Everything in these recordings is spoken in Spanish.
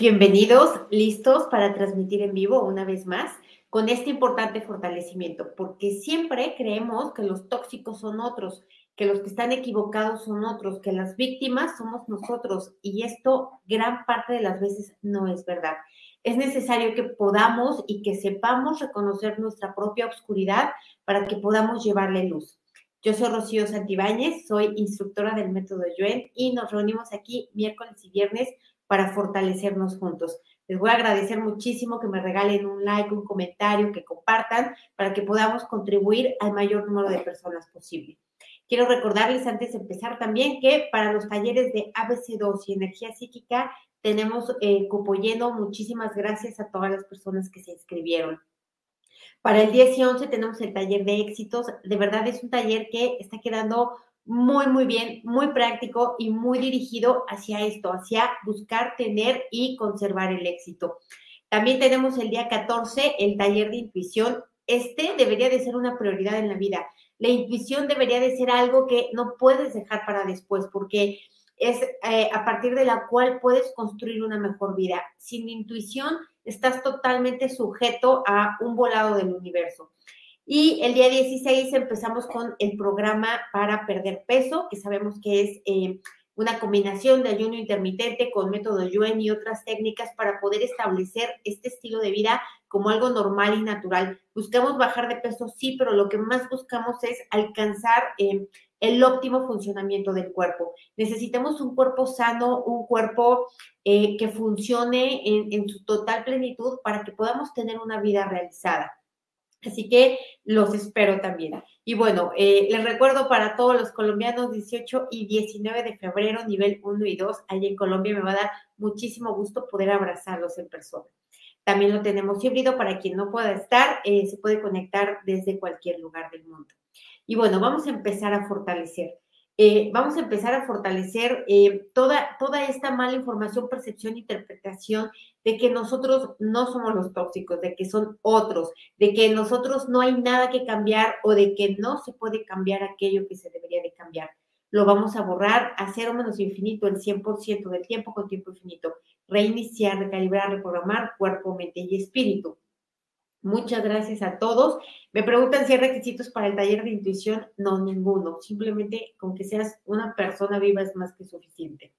Bienvenidos, listos para transmitir en vivo una vez más con este importante fortalecimiento, porque siempre creemos que los tóxicos son otros, que los que están equivocados son otros, que las víctimas somos nosotros y esto gran parte de las veces no es verdad. Es necesario que podamos y que sepamos reconocer nuestra propia oscuridad para que podamos llevarle luz. Yo soy Rocío Santibáñez, soy instructora del método Yuen y nos reunimos aquí miércoles y viernes para fortalecernos juntos. Les voy a agradecer muchísimo que me regalen un like, un comentario, que compartan para que podamos contribuir al mayor número de personas posible. Quiero recordarles antes de empezar también que para los talleres de ABC2 y energía psíquica tenemos eh, cupo. Muchísimas gracias a todas las personas que se inscribieron. Para el 10 y 11 tenemos el taller de éxitos. De verdad es un taller que está quedando muy, muy bien, muy práctico y muy dirigido hacia esto, hacia buscar, tener y conservar el éxito. También tenemos el día 14 el taller de intuición. Este debería de ser una prioridad en la vida. La intuición debería de ser algo que no puedes dejar para después porque es eh, a partir de la cual puedes construir una mejor vida. Sin intuición estás totalmente sujeto a un volado del universo. Y el día 16 empezamos con el programa para perder peso, que sabemos que es eh, una combinación de ayuno intermitente con método Yuen y otras técnicas para poder establecer este estilo de vida como algo normal y natural. Buscamos bajar de peso, sí, pero lo que más buscamos es alcanzar eh, el óptimo funcionamiento del cuerpo. Necesitamos un cuerpo sano, un cuerpo eh, que funcione en su total plenitud para que podamos tener una vida realizada. Así que los espero también. Y bueno, eh, les recuerdo para todos los colombianos, 18 y 19 de febrero, nivel 1 y 2, allí en Colombia me va a dar muchísimo gusto poder abrazarlos en persona. También lo tenemos híbrido para quien no pueda estar, eh, se puede conectar desde cualquier lugar del mundo. Y bueno, vamos a empezar a fortalecer. Eh, vamos a empezar a fortalecer eh, toda, toda esta mala información, percepción, interpretación de que nosotros no somos los tóxicos, de que son otros, de que nosotros no hay nada que cambiar o de que no se puede cambiar aquello que se debería de cambiar. Lo vamos a borrar a cero menos infinito el 100% del tiempo con tiempo infinito. Reiniciar, recalibrar, reprogramar cuerpo, mente y espíritu. Muchas gracias a todos. Me preguntan si hay requisitos para el taller de intuición. No, ninguno. Simplemente con que seas una persona viva es más que suficiente.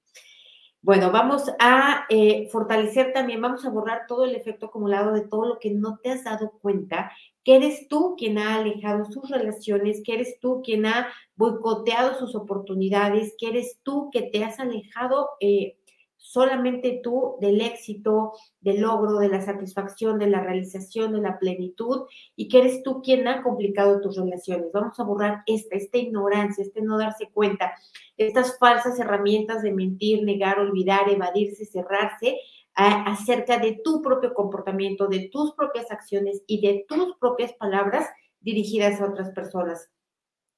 Bueno, vamos a eh, fortalecer también, vamos a borrar todo el efecto acumulado de todo lo que no te has dado cuenta, que eres tú quien ha alejado sus relaciones, que eres tú quien ha boicoteado sus oportunidades, que eres tú que te has alejado eh, solamente tú del éxito, del logro, de la satisfacción, de la realización, de la plenitud y que eres tú quien ha complicado tus relaciones. Vamos a borrar esta, esta ignorancia, este no darse cuenta, estas falsas herramientas de mentir, negar, olvidar, evadirse, cerrarse acerca de tu propio comportamiento, de tus propias acciones y de tus propias palabras dirigidas a otras personas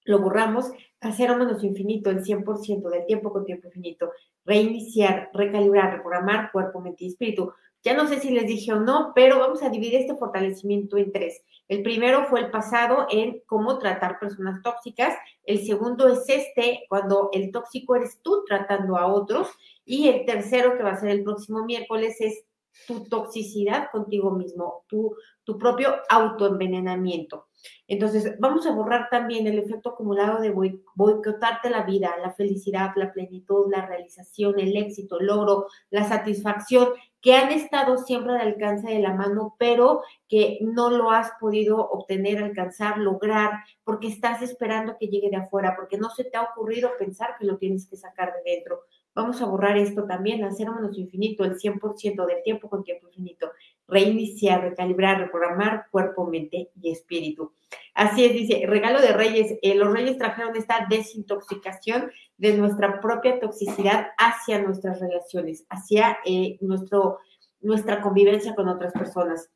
lo borramos a cero menos infinito, el 100% del tiempo con tiempo infinito, reiniciar, recalibrar, reprogramar cuerpo, mente y espíritu. Ya no sé si les dije o no, pero vamos a dividir este fortalecimiento en tres. El primero fue el pasado en cómo tratar personas tóxicas. El segundo es este, cuando el tóxico eres tú tratando a otros. Y el tercero, que va a ser el próximo miércoles, es tu toxicidad contigo mismo, tu, tu propio autoenvenenamiento. Entonces, vamos a borrar también el efecto acumulado de boicotarte la vida, la felicidad, la plenitud, la realización, el éxito, el logro, la satisfacción, que han estado siempre al alcance de la mano, pero que no lo has podido obtener, alcanzar, lograr, porque estás esperando que llegue de afuera, porque no se te ha ocurrido pensar que lo tienes que sacar de dentro. Vamos a borrar esto también, hacer menos infinito, el 100% del tiempo con tiempo infinito. Reiniciar, recalibrar, reprogramar cuerpo, mente y espíritu. Así es, dice, regalo de reyes. Eh, los reyes trajeron esta desintoxicación de nuestra propia toxicidad hacia nuestras relaciones, hacia eh, nuestro, nuestra convivencia con otras personas.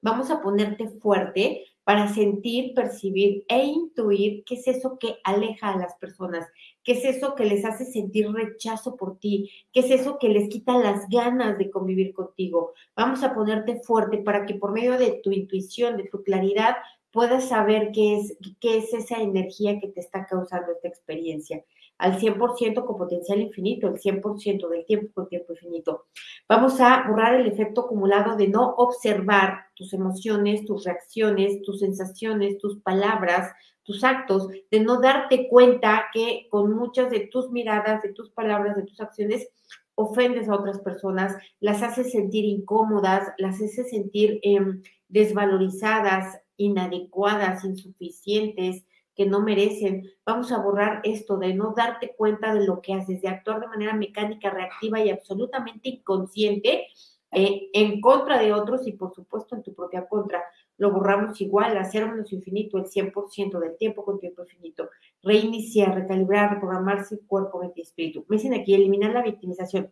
Vamos a ponerte fuerte para sentir, percibir e intuir qué es eso que aleja a las personas, qué es eso que les hace sentir rechazo por ti, qué es eso que les quita las ganas de convivir contigo. Vamos a ponerte fuerte para que por medio de tu intuición, de tu claridad, puedas saber qué es, qué es esa energía que te está causando esta experiencia. al 100% con potencial infinito, el 100% del tiempo con tiempo infinito. Vamos a borrar el efecto acumulado de no observar tus emociones, tus reacciones, tus sensaciones, tus palabras, tus actos, de no darte cuenta que con muchas de tus miradas, de tus palabras, de tus acciones, ofendes a otras personas, las haces sentir incómodas, las haces sentir em, desvalorizadas, inadecuadas, insuficientes, que no merecen. Vamos a borrar esto de no darte cuenta de lo que haces, de actuar de manera mecánica, reactiva y absolutamente inconsciente eh, en contra de otros y por supuesto en tu propia contra. Lo borramos igual, hacer menos infinito, el 100% del tiempo con tiempo infinito. Reiniciar, recalibrar, reprogramarse cuerpo, mente y espíritu. Me dicen aquí, eliminar la victimización.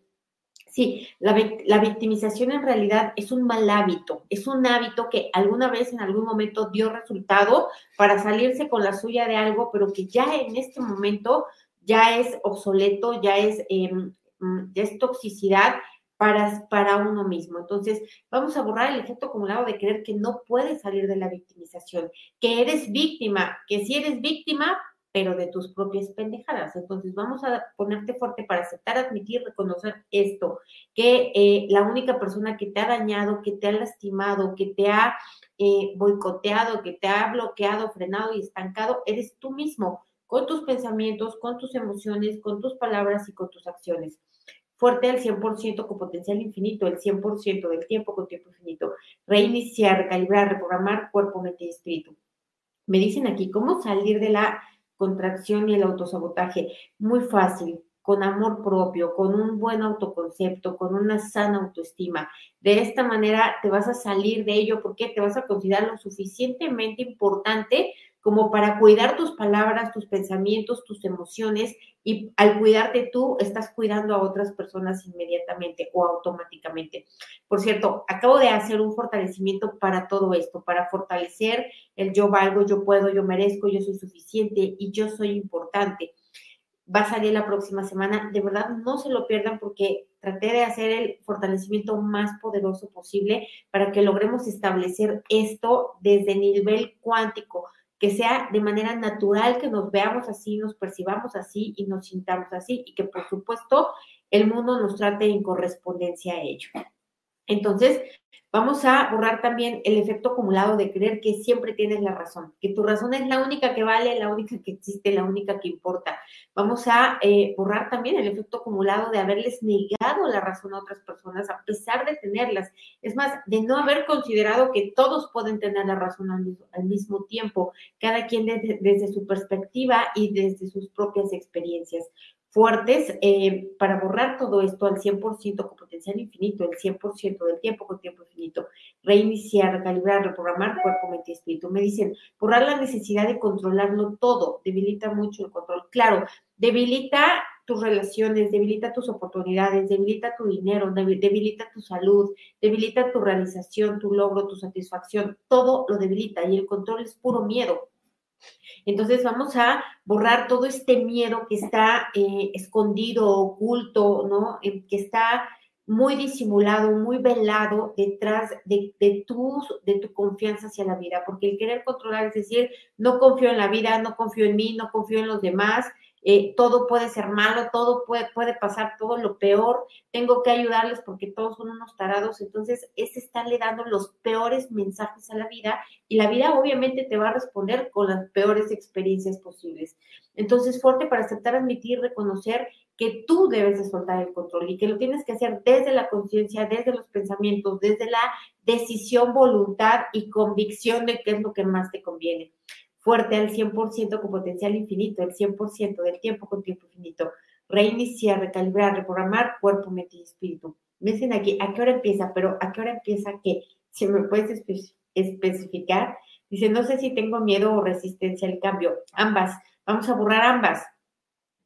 Sí, la, la, victimización en realidad es un mal hábito, es un hábito que alguna vez en algún momento dio resultado para salirse con la suya de algo, pero que ya en este momento ya es obsoleto, ya es, mm, ya es toxicidad para, para uno mismo. Entonces, vamos a borrar el efecto acumulado de creer que no puedes salir de la victimización, que eres víctima, que si eres víctima, pero de tus propias pendejadas. Entonces, vamos a ponerte fuerte para aceptar, admitir, reconocer esto, que eh, la única persona que te ha dañado, que te ha lastimado, que te ha eh, boicoteado, que te ha bloqueado, frenado y estancado, eres tú mismo, con tus pensamientos, con tus emociones, con tus palabras y con tus acciones. Fuerte al 100% con potencial infinito, el 100% del tiempo con tiempo infinito. Reiniciar, recalibrar, reprogramar cuerpo, mente y espíritu. Me dicen aquí, ¿cómo salir de la contracción y el autosabotaje. Muy fácil, con amor propio, con un buen autoconcepto, con una sana autoestima. De esta manera te vas a salir de ello porque te vas a considerar lo suficientemente importante como para cuidar tus palabras, tus pensamientos, tus emociones y al cuidarte tú estás cuidando a otras personas inmediatamente o automáticamente. Por cierto, acabo de hacer un fortalecimiento para todo esto, para fortalecer el yo valgo, yo puedo, yo merezco, yo soy suficiente y yo soy importante. Va a salir la próxima semana. De verdad, no se lo pierdan porque traté de hacer el fortalecimiento más poderoso posible para que logremos establecer esto desde nivel cuántico que sea de manera natural que nos veamos así, nos percibamos así y nos sintamos así y que por supuesto el mundo nos trate en correspondencia a ello. Entonces, Vamos a borrar también el efecto acumulado de creer que siempre tienes la razón, que tu razón es la única que vale, la única que existe, la única que importa. Vamos a eh, borrar también el efecto acumulado de haberles negado la razón a otras personas a pesar de tenerlas. Es más, de no haber considerado que todos pueden tener la razón al mismo, tiempo, cada quien desde su perspectiva y desde sus propias experiencias fuertes eh, para borrar todo esto al 100% con potencial infinito, el 100% del tiempo con tiempo infinito, reiniciar, recalibrar, reprogramar cuerpo, mente y espíritu. Me dicen, borrar la necesidad de controlarlo todo, debilita mucho el control. Claro, debilita tus relaciones, debilita tus oportunidades, debilita tu dinero, debilita tu salud, debilita tu realización, tu logro, tu satisfacción, todo lo debilita y el control es puro miedo. Entonces vamos a borrar todo este miedo que está eh, escondido, oculto, ¿no? Que está muy disimulado, muy velado detrás de, de, de tu confianza hacia la vida, porque el querer controlar es decir, no confío en la vida, no confío en mí, no confío en los demás, eh, todo puede ser malo, todo puede, puede pasar, todo lo peor, tengo que ayudarles porque todos son unos tarados, entonces es estarle dando los peores mensajes a la vida y la vida obviamente te va a responder con las peores experiencias posibles. Entonces, fuerte para aceptar, admitir, reconocer que tú debes de soltar el control y que lo tienes que hacer desde la conciencia, desde los pensamientos, desde la decisión, voluntad y convicción de qué es lo que más te conviene fuerte al 100% con potencial infinito, el 100% del tiempo con tiempo infinito. Reiniciar, recalibrar, reprogramar cuerpo, mente y espíritu. Me dicen aquí, ¿a qué hora empieza? Pero ¿a qué hora empieza qué? Si me puedes especificar. Dice, no sé si tengo miedo o resistencia al cambio. Ambas. Vamos a borrar ambas.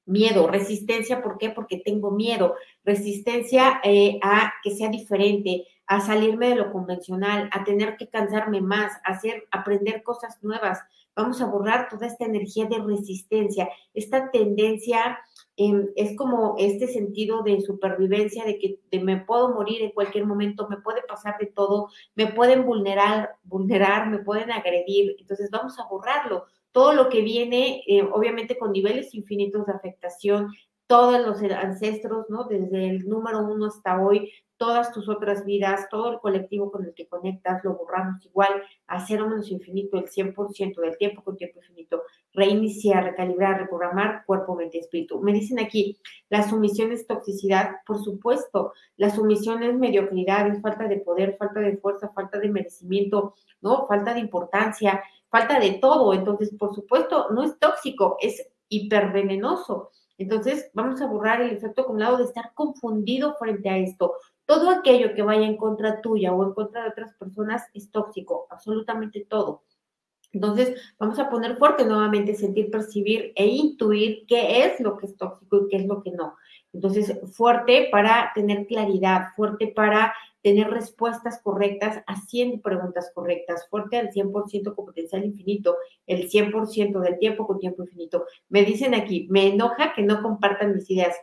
Miedo, resistencia, ¿por qué? Porque tengo miedo. Resistencia eh, a que sea diferente, a salirme de lo convencional, a tener que cansarme más, a hacer, aprender cosas nuevas, vamos a borrar toda esta energía de resistencia, esta tendencia, em, es como este sentido de supervivencia, de que me puedo morir en cualquier momento, me puede pasar de todo, me pueden vulnerar, vulnerar, me pueden agredir, entonces vamos a borrarlo todo lo que viene, eh, obviamente con niveles infinitos de afectación, todos los ancestros, ¿no? Desde el número uno hasta hoy, todas tus otras vidas, todo el colectivo con el que conectas, lo borramos igual a cero menos infinito, el 100% del tiempo con tiempo infinito, reiniciar, recalibrar, reprogramar cuerpo, mente, espíritu. Me dicen aquí, la sumisión es toxicidad, por supuesto, la sumisión es mediocridad, es falta de poder, falta de fuerza, falta de merecimiento, ¿no? Falta de importancia, falta de todo. Entonces, por supuesto, no es tóxico, es hipervenenoso. Entonces, vamos a borrar el efecto acumulado de estar confundido frente a esto. Todo aquello que vaya en contra tuya o en contra de otras personas es tóxico, absolutamente todo. Entonces, vamos a poner fuerte nuevamente, sentir, percibir e intuir qué es lo que es tóxico y qué es lo que no. Entonces, fuerte para tener claridad, fuerte para tener respuestas correctas, haciendo preguntas correctas, fuerte al 100% con potencial infinito, el 100% del tiempo con tiempo infinito. Me dicen aquí, me enoja que no compartan mis ideas.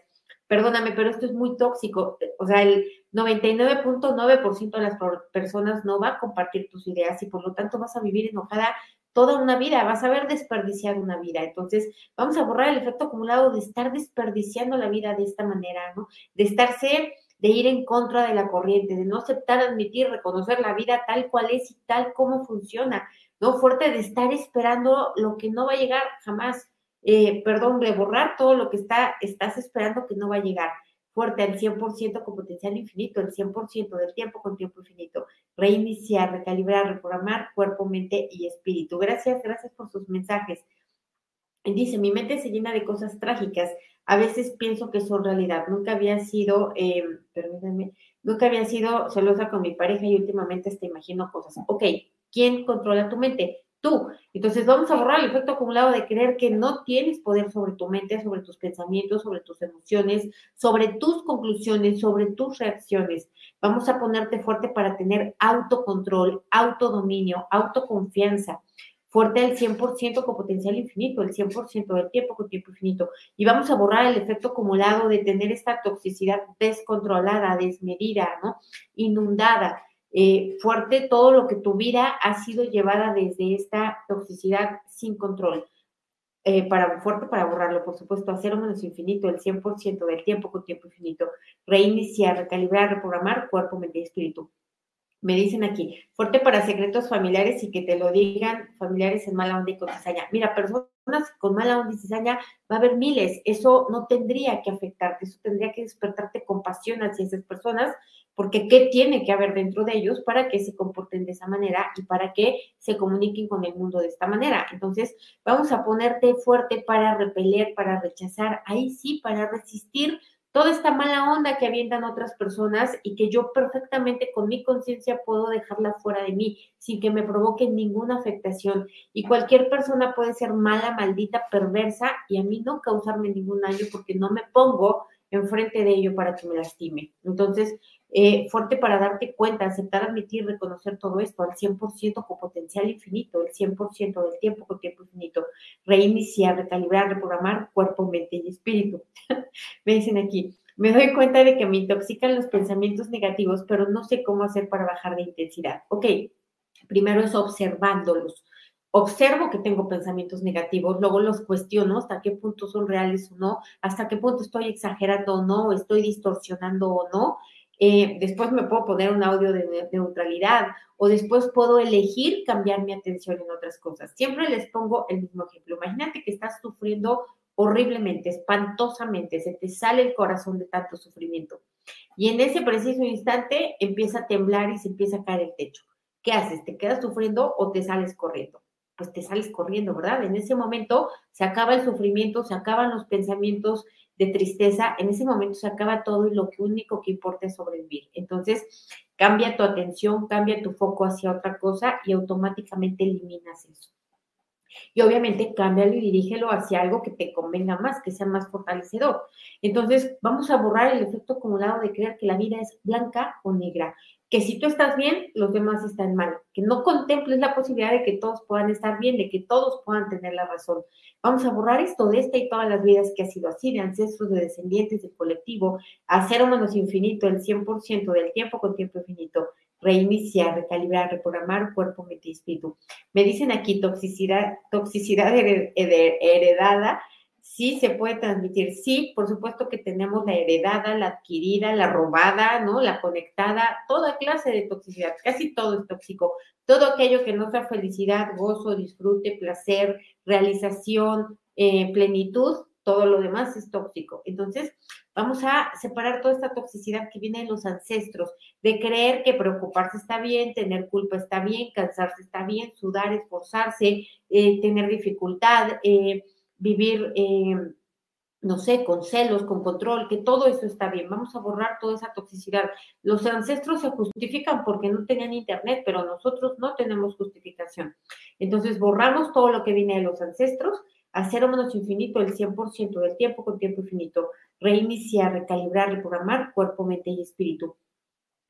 Perdóname, pero esto es muy tóxico. O sea, el 99.9% de las personas no va a compartir tus ideas y por lo tanto vas a vivir enojada toda una vida, vas a ver desperdiciar una vida. Entonces, vamos a borrar el efecto acumulado de estar desperdiciando la vida de esta manera, ¿no? De estarse de ir en contra de la corriente, de no aceptar, admitir, reconocer la vida tal cual es y tal como funciona, ¿no? Fuerte de estar esperando lo que no va a llegar jamás, eh, perdón, de borrar todo lo que está, estás esperando que no va a llegar. Fuerte al 100% con potencial infinito, el 100% del tiempo con tiempo infinito. Reiniciar, recalibrar, reprogramar cuerpo, mente y espíritu. Gracias, gracias por sus mensajes. Dice, mi mente se llena de cosas trágicas a veces pienso que son realidad. Nunca había sido, eh, nunca había sido celosa con mi pareja y últimamente te imagino cosas. Ok, ¿quién controla tu mente? Tú. Entonces vamos a borrar el efecto acumulado de creer que no tienes poder sobre tu mente, sobre tus pensamientos, sobre tus emociones, sobre tus conclusiones, sobre tus reacciones. Vamos a ponerte fuerte para tener autocontrol, autodominio, autoconfianza fuerte al 100% con potencial infinito, el 100% del tiempo con tiempo infinito. Y vamos a borrar el efecto acumulado de tener esta toxicidad descontrolada, desmedida, ¿no? Inundada. Eh, fuerte todo lo que tu vida ha sido llevada desde esta toxicidad sin control. Eh, para, fuerte para borrarlo, por supuesto, a cero menos infinito, el 100% del tiempo con tiempo infinito. Reiniciar, recalibrar, reprogramar cuerpo, mente y espíritu. Me dicen aquí, fuerte para secretos familiares y que te lo digan familiares en mala onda y con cizaña. Mira, personas con mala onda y cizaña va a haber miles. Eso no tendría que afectarte, eso tendría que despertarte compasión hacia esas personas, porque ¿qué tiene que haber dentro de ellos para que se comporten de esa manera y para que se comuniquen con el mundo de esta manera? Entonces, vamos a ponerte fuerte para repeler, para rechazar, ahí sí, para resistir toda esta mala onda que avientan otras personas y que yo perfectamente con mi conciencia puedo dejarla fuera de mí sin que me provoque ninguna afectación. Y cualquier persona puede ser mala, maldita, perversa y a mí no causarme ningún daño porque no me pongo enfrente de ello para que me lastime. Entonces, eh, fuerte para darte cuenta, aceptar, admitir, reconocer todo esto al 100% con potencial infinito, el 100% del tiempo con tiempo infinito, reiniciar, recalibrar, reprogramar cuerpo, mente y espíritu. me dicen aquí, me doy cuenta de que me intoxican los pensamientos negativos, pero no sé cómo hacer para bajar de intensidad. Ok, primero es observándolos. Observo que tengo pensamientos negativos, luego los cuestiono hasta qué punto son reales o no, hasta qué punto estoy exagerando o no, estoy distorsionando o no, eh, después me puedo poner un audio de neutralidad o después puedo elegir cambiar mi atención en otras cosas. Siempre les pongo el mismo ejemplo. Imagínate que estás sufriendo horriblemente, espantosamente, se te sale el corazón de tanto sufrimiento. Y en ese preciso instante empieza a temblar y se empieza a caer el techo. ¿Qué haces? ¿Te quedas sufriendo o te sales corriendo? Pues te sales corriendo, ¿verdad? En ese momento se acaba el sufrimiento, se acaban los pensamientos de tristeza, en ese momento se acaba todo y lo único que importa es sobrevivir. Entonces, cambia tu atención, cambia tu foco hacia otra cosa y automáticamente eliminas eso. Y obviamente cámbialo y dirígelo hacia algo que te convenga más, que sea más fortalecedor. Entonces, vamos a borrar el efecto acumulado de creer que la vida es blanca o negra que si tú estás bien, los demás están mal, que no contemples la posibilidad de que todos puedan estar bien, de que todos puedan tener la razón. Vamos a borrar esto de esta y todas las vidas que ha sido así, de ancestros, de descendientes, del colectivo, a cero menos infinito, el 100% del tiempo con tiempo infinito. reiniciar, recalibrar, reprogramar cuerpo, mente y espíritu. Me dicen aquí toxicidad, toxicidad heredada sí se puede transmitir. Sí, por supuesto que tenemos la heredada, la adquirida, la robada, ¿no? La conectada, toda clase de toxicidad. Casi todo es tóxico. Todo aquello que nos da felicidad, gozo, disfrute, placer, realización, eh, plenitud, todo lo demás es tóxico. Entonces, vamos a separar toda esta toxicidad que viene de los ancestros, de creer que preocuparse está bien, tener culpa está bien, cansarse está bien, sudar, esforzarse, eh, tener dificultad. Eh, vivir, eh, no sé, con celos, con control, que todo eso está bien. Vamos a borrar toda esa toxicidad. Los ancestros se justifican porque no tenían internet, pero nosotros no tenemos justificación. Entonces, borramos todo lo que viene de los ancestros, hacer menos infinito el 100% del tiempo con tiempo infinito, reiniciar, recalibrar, reprogramar cuerpo, mente y espíritu.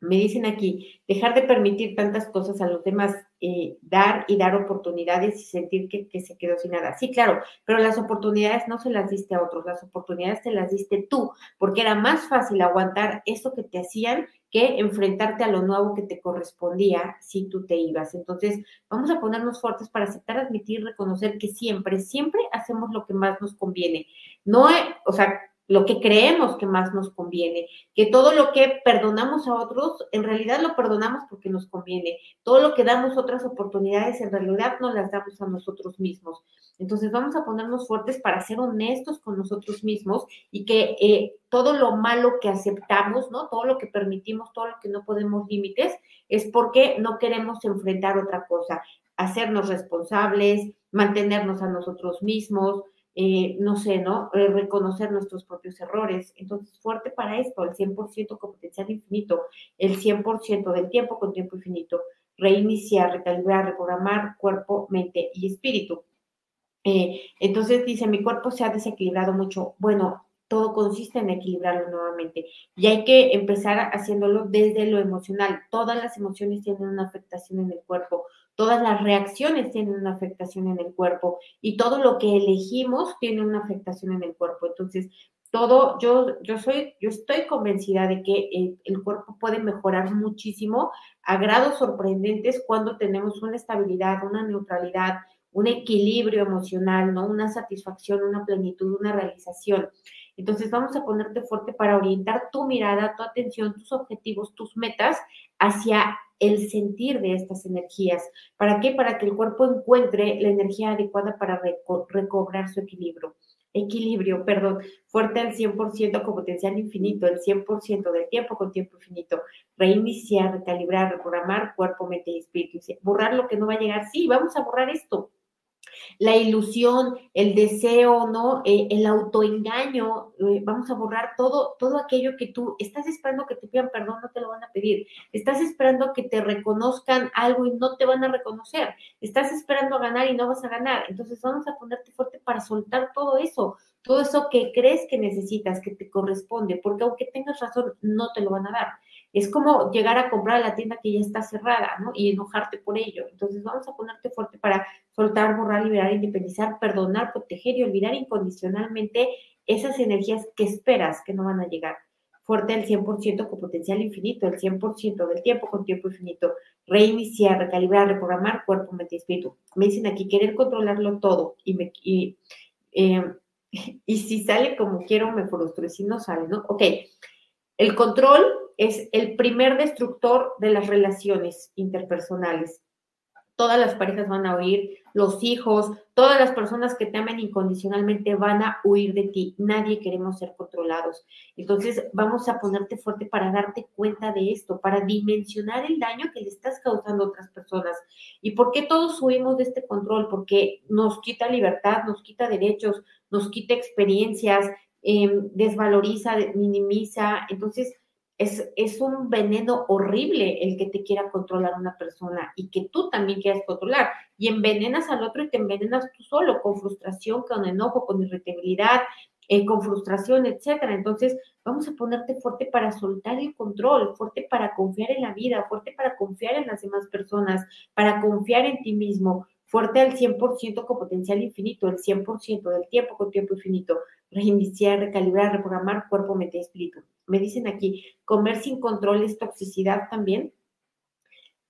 Me dicen aquí, dejar de permitir tantas cosas a los demás, eh, dar y dar oportunidades y sentir que, se quedó sin nada. Sí, claro, pero las oportunidades no se las diste a otros, las oportunidades te las diste tú, porque era más fácil aguantar eso que te hacían que enfrentarte a lo nuevo que te correspondía si tú te ibas. Entonces, vamos a ponernos fuertes para aceptar, admitir, reconocer que siempre, siempre hacemos lo que más nos conviene. No, o sea, lo que creemos que más nos conviene, que todo lo que perdonamos a otros, en realidad lo perdonamos porque nos conviene, todo lo que damos otras oportunidades, en realidad no las damos a nosotros mismos. Entonces vamos a ponernos fuertes para ser honestos con nosotros mismos y que eh, todo lo malo que aceptamos, ¿no? Todo lo que permitimos, todo lo que no podemos límites, es porque no queremos enfrentar otra cosa, hacernos responsables, mantenernos a nosotros mismos, eh, no sé, ¿no? Eh, reconocer nuestros propios errores. Entonces, fuerte para esto, el 100% con potencial infinito, el 100% del tiempo con tiempo infinito, reiniciar, recalibrar, reprogramar cuerpo, mente y espíritu. Eh, entonces dice, mi cuerpo se ha desequilibrado mucho. Bueno, todo consiste en equilibrarlo nuevamente. Y hay que empezar haciéndolo desde lo emocional. Todas las emociones tienen una afectación en el cuerpo todas las reacciones tienen una afectación en el cuerpo y todo lo que elegimos tiene una afectación en el cuerpo. Entonces, todo, yo, yo soy, yo estoy convencida de que el, el, cuerpo puede mejorar muchísimo a grados sorprendentes cuando tenemos una estabilidad, una neutralidad, un equilibrio emocional, ¿no? Una satisfacción, una plenitud, una realización. Entonces vamos a ponerte fuerte para orientar tu mirada, tu atención, tus objetivos, tus metas hacia el sentir de estas energías. ¿Para qué? Para que el cuerpo encuentre la energía adecuada para recobrar su equilibrio. Equilibrio, perdón, fuerte al 100% con potencial infinito, el 100% del tiempo con tiempo infinito. Reiniciar, recalibrar, reprogramar cuerpo, mente y espíritu. Borrar lo que no va a llegar. Sí, vamos a borrar esto la ilusión, el deseo, ¿no? Eh, el autoengaño, eh, vamos a borrar todo, todo aquello que tú estás esperando que te pidan perdón, no te lo van a pedir. Estás esperando que te reconozcan algo y no te van a reconocer. Estás esperando ganar y no vas a ganar. Entonces vamos a ponerte fuerte para soltar todo eso, todo eso que crees que necesitas, que te corresponde, porque aunque tengas razón, no te lo van a dar. Es como llegar a comprar la tienda que ya está cerrada, ¿no? Y enojarte por ello. Entonces vamos a ponerte fuerte para soltar, borrar, liberar, independizar, perdonar, proteger y olvidar incondicionalmente esas energías que esperas que no van a llegar. Fuerte al 100% con potencial infinito, el 100% del tiempo con tiempo infinito. Reiniciar, recalibrar, reprogramar cuerpo, mente y espíritu. Me dicen aquí querer controlarlo todo y, me, y, eh, y si sale como quiero me frustro y si no sale, ¿no? Ok, el control es el primer destructor de las relaciones interpersonales. Todas las parejas van a huir, los hijos, todas las personas que te aman incondicionalmente van a huir de ti. Nadie queremos ser controlados. Entonces, vamos a ponerte fuerte para darte cuenta de esto, para dimensionar el daño que le estás causando a otras personas. ¿Y por qué todos huimos de este control? Porque nos quita libertad, nos quita derechos, nos quita experiencias, Em, desvaloriza, minimiza. Entonces, es, es, un veneno horrible el que te quiera controlar una persona y que tú también quieras controlar. Y envenenas al otro y te envenenas tú solo, con frustración, con enojo, con irritabilidad, eh, con frustración, etcétera. Entonces, vamos a ponerte fuerte para soltar el control, fuerte para confiar en la vida, fuerte para confiar en las demás personas, para confiar en ti mismo, fuerte al 100% con potencial infinito, el 100% del tiempo con tiempo infinito, reiniciar, recalibrar, reprogramar cuerpo, mente y espíritu. Me dicen aquí, comer sin control es toxicidad también.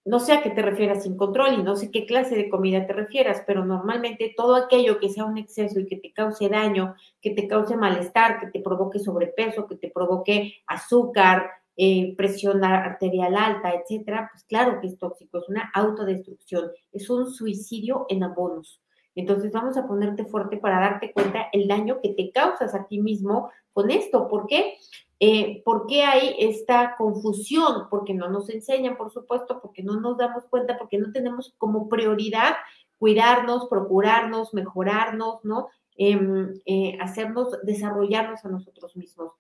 no sé a qué te refieras sin control y no sé qué clase de comida te refieras, pero normalmente todo aquello que sea un exceso y que te cause daño, que te cause malestar, que te provoque sobrepeso, que te provoque azúcar, eh, presión arterial alta, etcétera, pues claro que es tóxico, es una autodestrucción, es un suicidio en abonos. Entonces vamos a ponerte fuerte para darte cuenta el daño que te causas a ti mismo con esto. ¿Por qué? Eh, ¿Por qué hay esta confusión? Porque no nos enseñan, por supuesto, porque no nos damos cuenta, porque no tenemos como prioridad cuidarnos, procurarnos, mejorarnos, ¿no? Em, eh, hacernos, desarrollarnos a nosotros mismos.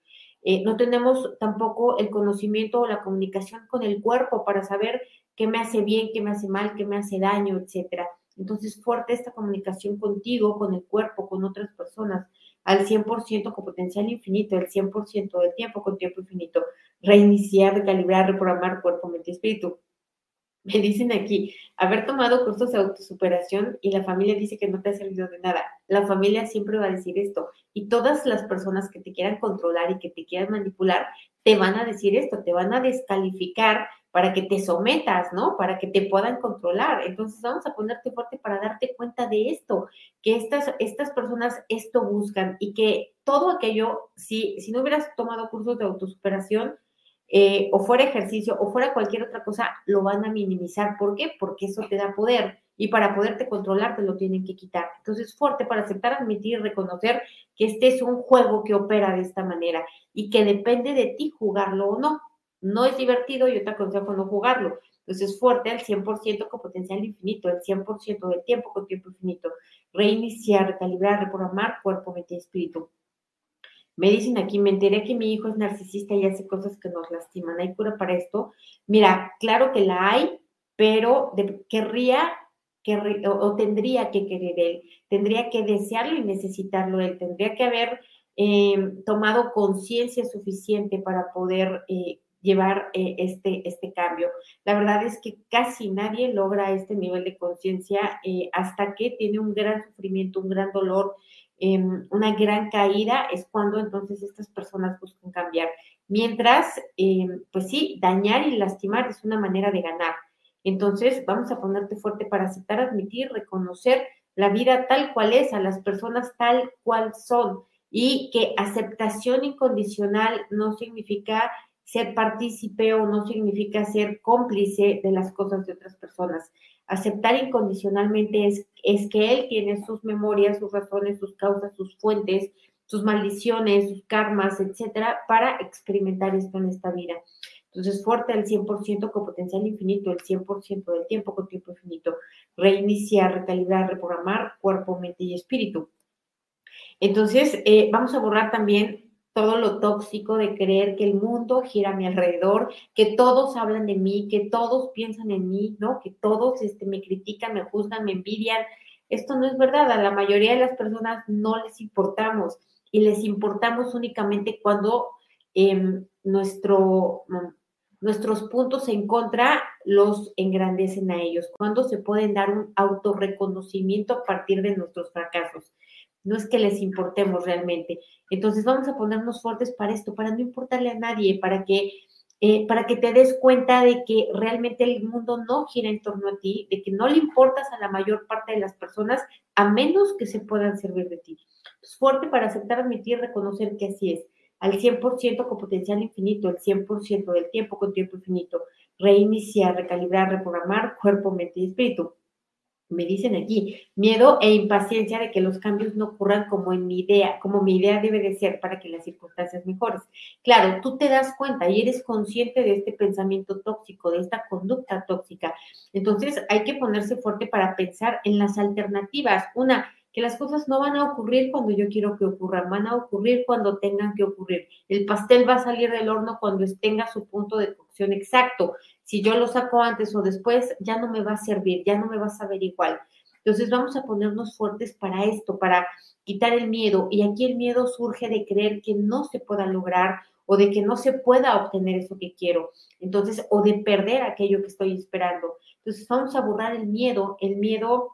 Eh, no tenemos tampoco el conocimiento o la comunicación con el cuerpo para saber qué me hace bien, qué me hace mal, qué me hace daño, etcétera. Entonces, fuerte esta comunicación contigo, con el cuerpo, con otras personas, al 100% con potencial infinito, el 100% del tiempo con tiempo infinito. Reiniciar, recalibrar, reprogramar cuerpo, mente y espíritu. Me dicen aquí, haber tomado cursos de autosuperación y la familia dice que no te ha servido de nada. La familia siempre va a decir esto. Y todas las personas que te quieran controlar y que te quieran manipular, te van a decir esto, te van a descalificar para que te sometas, ¿no? Para que te puedan controlar. Entonces vamos a ponerte fuerte para darte cuenta de esto, que estas, estas personas esto buscan y que todo aquello, si, si no hubieras tomado cursos de autosuperación, eh, o fuera ejercicio, o fuera cualquier otra cosa, lo van a minimizar. ¿Por qué? Porque eso te da poder y para poderte controlar te lo tienen que quitar. Entonces, fuerte para aceptar, admitir, reconocer que este es un juego que opera de esta manera y que depende de ti jugarlo o no no es divertido, yo te aconsejo no jugarlo. Entonces, fuerte al 100% con potencial infinito, el 100% del tiempo con tiempo infinito. Reiniciar, recalibrar, reprogramar cuerpo, mente y espíritu. Me dicen aquí, me enteré que mi hijo es narcisista y hace cosas que nos lastiman. ¿Hay cura para esto? Mira, claro que la hay, pero querría o, tendría que querer él, tendría que desearlo y necesitarlo él, tendría que haber eh, tomado conciencia suficiente para poder eh, llevar eh, este, este cambio. La verdad es que casi nadie logra este nivel de conciencia eh, hasta que tiene un gran sufrimiento, un gran dolor, em, una gran caída, es cuando entonces estas personas buscan cambiar. Mientras, em, pues sí, dañar y lastimar es una manera de ganar. Entonces, vamos a ponerte fuerte para aceptar, admitir, reconocer la vida tal cual es, a las personas tal cual son, y que aceptación incondicional no significa ser partícipe o no significa ser cómplice de las cosas de otras personas. Aceptar incondicionalmente es, es que él tiene sus memorias, sus razones, sus causas, sus fuentes, sus maldiciones, sus karmas, etcétera, para experimentar esto en esta vida. Entonces, fuerte al 100% con potencial infinito, el 100% del tiempo con tiempo infinito. Reiniciar, recalibrar, reprogramar cuerpo, mente y espíritu. Entonces, eh, vamos a borrar también todo lo tóxico de creer que el mundo gira a mi alrededor, que todos hablan de mí, que todos piensan en mí, ¿no? Que todos este, me critican, me juzgan, me envidian. Esto no es verdad, a la mayoría de las personas no les importamos y les importamos únicamente cuando em, nuestro, nuestros puntos en contra los engrandecen a ellos, cuando se pueden dar un autorreconocimiento a partir de nuestros fracasos no es que les importemos realmente. Entonces vamos a ponernos fuertes para esto, para no importarle a nadie, para que, eh, para que te des cuenta de que realmente el mundo no gira en torno a ti, de que no le importas a la mayor parte de las personas, a menos que se puedan servir de ti. Es fuerte para aceptar, admitir, reconocer que así es. Al 100% con potencial infinito, el 100% del tiempo con tiempo infinito. Reiniciar, recalibrar, reprogramar cuerpo, mente y espíritu me dicen aquí, miedo e impaciencia de que los cambios no ocurran como en mi idea, como mi idea debe de ser para que las circunstancias mejores. Claro, tú te das cuenta y eres consciente de este pensamiento tóxico, de esta conducta tóxica. Entonces hay que ponerse fuerte para pensar en las alternativas. Una, que las cosas no van a ocurrir cuando yo quiero que ocurran, van a ocurrir cuando tengan que ocurrir. El pastel va a salir del horno cuando tenga su punto de exacto. Si yo lo saco antes o después, ya no me va a servir, ya no me va a saber igual. Entonces vamos a ponernos fuertes para esto, para quitar el miedo. Y aquí el miedo surge de creer que no se pueda lograr o de que no se pueda obtener eso que quiero. Entonces, o de perder aquello que estoy esperando. Entonces vamos a borrar el miedo, el miedo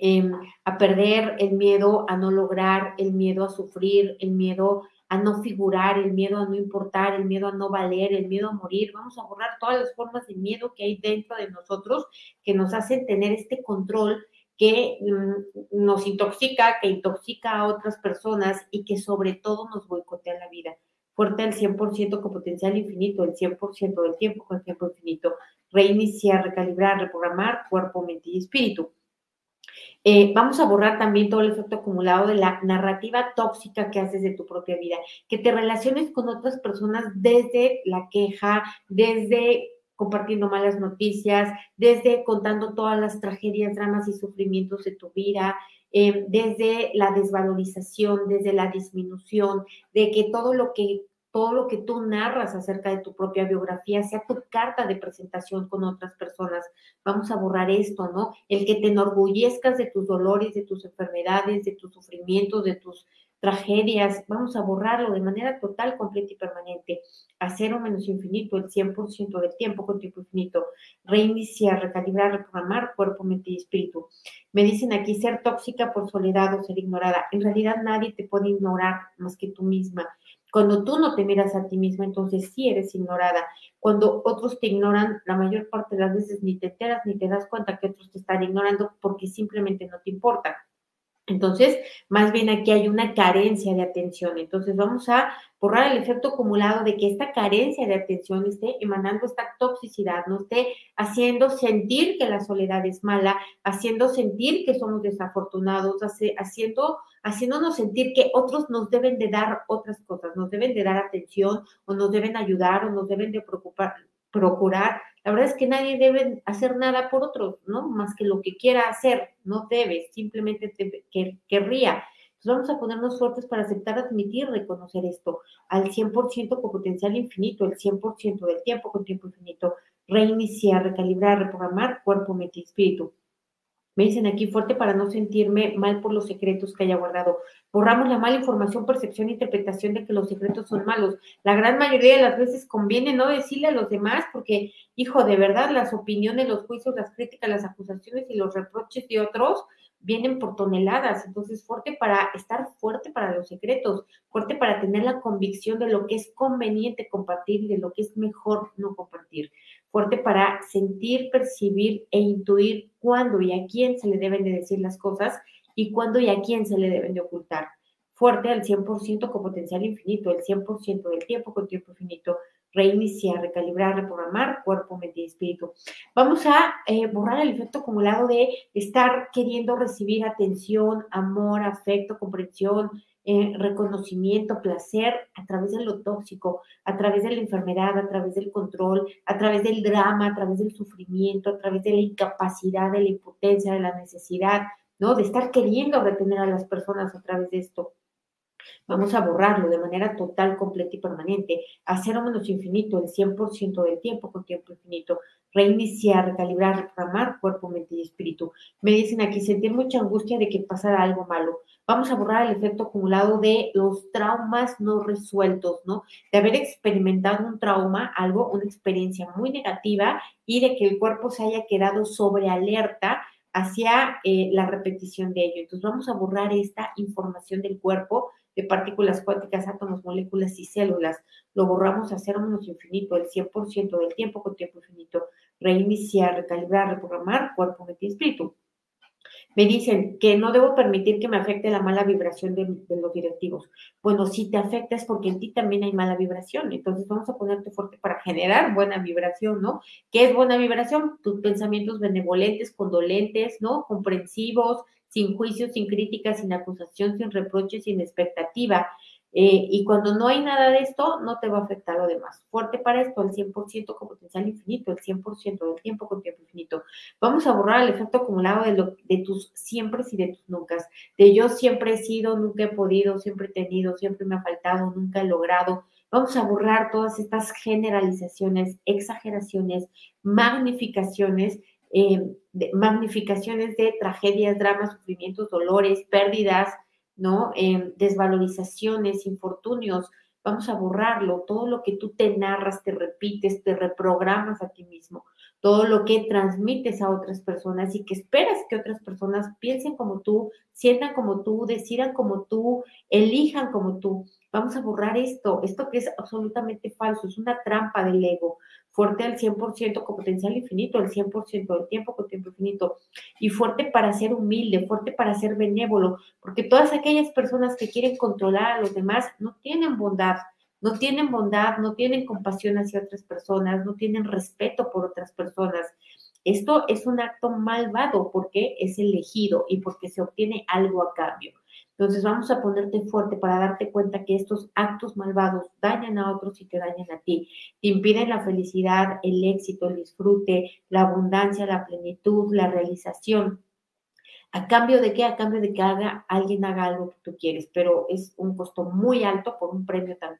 Em, a perder, el miedo a no lograr, el miedo a sufrir, el miedo a no figurar, el miedo a no importar, el miedo a no valer, el miedo a morir. Vamos a borrar todas las formas de miedo que hay dentro de nosotros que nos hacen tener este control que mm, nos intoxica, que intoxica a otras personas y que sobre todo nos boicotea la vida. Fuerte al 100% con potencial infinito, el 100% del tiempo con tiempo infinito. Reiniciar, recalibrar, reprogramar cuerpo, mente y espíritu. Eh, vamos a borrar también todo el efecto acumulado de la narrativa tóxica que haces de tu propia vida, que te relaciones con otras personas desde la queja, desde compartiendo malas noticias, desde contando todas las tragedias, dramas y sufrimientos de tu vida, eh, desde la desvalorización, desde la disminución, de que todo lo que todo lo que tú narras acerca de tu propia biografía sea tu carta de presentación con otras personas. Vamos a borrar esto, ¿no? El que te enorgullezcas de tus dolores, de tus enfermedades, de tus sufrimientos, de tus tragedias, vamos a borrarlo de manera total, completa y permanente, a cero menos infinito, el 100% del tiempo con tiempo infinito, reiniciar, recalibrar, reprogramar cuerpo, mente y espíritu. Me dicen aquí ser tóxica por soledad o ser ignorada. En realidad nadie te puede ignorar más que tú misma. Cuando tú no te miras a ti misma, entonces sí eres ignorada. Cuando otros te ignoran, la mayor parte de las veces ni te enteras ni te das cuenta que otros te están ignorando porque simplemente no te importa. Entonces, más bien aquí hay una carencia de atención. Entonces, vamos a borrar el efecto acumulado de que esta carencia de atención esté emanando esta toxicidad, no esté haciendo sentir que la soledad es mala, haciendo sentir que somos desafortunados, haciendo, haciéndonos sentir que otros nos deben de dar otras cosas, nos deben de dar atención o nos deben ayudar o nos deben de preocupar, procurar la verdad es que nadie debe hacer nada por otros, ¿no? Más que lo que quiera hacer, no debe, simplemente te, que, querría. Entonces vamos a ponernos fuertes para aceptar, admitir, reconocer esto al 100% con potencial infinito, el 100% del tiempo con tiempo infinito, reiniciar, recalibrar, reprogramar cuerpo, mente y espíritu. Me dicen aquí fuerte para no sentirme mal por los secretos que haya guardado. Borramos la mala información, percepción e interpretación de que los secretos son malos. La gran mayoría de las veces conviene no decirle a los demás porque, hijo, de verdad, las opiniones, los juicios, las críticas, las acusaciones y los reproches de otros vienen por toneladas. Entonces, fuerte para estar fuerte para los secretos, fuerte para tener la convicción de lo que es conveniente compartir y de lo que es mejor no compartir fuerte para sentir, percibir e intuir cuándo y a quién se le deben de decir las cosas y cuándo y a quién se le deben de ocultar. Fuerte al 100% con potencial infinito, el 100% del tiempo con tiempo infinito, reiniciar, recalibrar, reprogramar cuerpo, mente y espíritu. Vamos a eh, borrar el efecto acumulado de estar queriendo recibir atención, amor, afecto, comprensión, eh, reconocimiento, placer a través de lo tóxico, a través de la enfermedad, a través del control, a través del drama, a través del sufrimiento, a través de la incapacidad, de la impotencia, de la necesidad, ¿no? De estar queriendo retener a las personas a través de esto. Vamos a borrarlo de manera total, completa y permanente, a cero menos infinito, el 100% del tiempo con tiempo infinito, reiniciar, recalibrar, reprogramar cuerpo, mente y espíritu. Me dicen aquí sentir mucha angustia de que pasara algo malo. Vamos a borrar el efecto acumulado de los traumas no resueltos, ¿no? De haber experimentado un trauma, algo, una experiencia muy negativa y de que el cuerpo se haya quedado sobre alerta hacia eh, la repetición de ello. Entonces vamos a borrar esta información del cuerpo de partículas cuánticas, átomos, moléculas y células. Lo borramos a cero menos infinito, el 100% del tiempo con tiempo infinito. Reiniciar, recalibrar, reprogramar cuerpo, mente y espíritu. Me dicen que no debo permitir que me afecte la mala vibración de, los directivos. Bueno, si te afecta es porque en ti también hay mala vibración. Entonces vamos a ponerte fuerte para generar buena vibración, ¿no? ¿Qué es buena vibración? Tus pensamientos benevolentes, condolentes, ¿no? Comprensivos, sin juicio, sin crítica, sin acusación, sin reproche, sin expectativa. Eh, y cuando no hay nada de esto, no te va a afectar lo demás. Fuerte para esto, el 100% con potencial infinito, el 100% del tiempo con tiempo infinito. Vamos a borrar el efecto acumulado de, lo, de tus siempre y de tus nunca. De yo siempre he sido, nunca he podido, siempre he tenido, siempre me ha faltado, nunca he logrado. Vamos a borrar todas estas generalizaciones, exageraciones, magnificaciones eh, magnificaciones de tragedias, dramas, sufrimientos, dolores, pérdidas, ¿no? Em, desvalorizaciones, infortunios. vamos a borrarlo, todo lo que tú te narras, te repites, te reprogramas a ti mismo, todo lo que transmites a otras personas y que esperas que otras personas piensen como tú, sientan como tú, decidan como tú, elijan como tú. Vamos a borrar esto, esto que es absolutamente falso, es una trampa del ego, fuerte al 100% con potencial infinito, el 100% del tiempo con tiempo infinito, y fuerte para ser humilde, fuerte para ser benévolo, porque todas aquellas personas que quieren controlar a los demás no tienen bondad, no tienen bondad, no tienen compasión hacia otras personas, no tienen respeto por otras personas. Esto es un acto malvado porque es elegido y porque se obtiene algo a cambio. Entonces vamos a ponerte fuerte para darte cuenta que estos actos malvados dañan a otros y te dañan a ti. Te impiden la felicidad, el éxito, el disfrute, la abundancia, la plenitud, la realización. ¿A cambio de qué? A cambio de que haga, alguien haga algo que tú quieres, pero es un costo muy alto por un premio tan,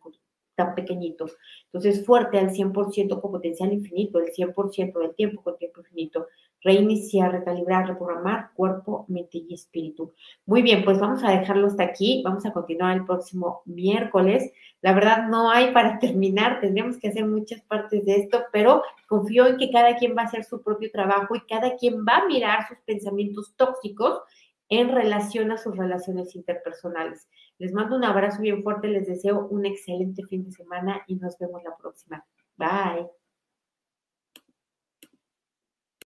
tan pequeñito. Entonces, fuerte al 100% con potencial infinito, el 100% del tiempo con tiempo infinito. Reiniciar, recalibrar, reprogramar cuerpo, mente y espíritu. Muy bien, pues vamos a dejarlo hasta aquí. Vamos a continuar el próximo miércoles. La verdad, no hay para terminar. Tendríamos que hacer muchas partes de esto, pero confío en que cada quien va a hacer su propio trabajo y cada quien va a mirar sus pensamientos tóxicos en relación a sus relaciones interpersonales. Les mando un abrazo bien fuerte, les deseo un excelente fin de semana y nos vemos la próxima. Bye.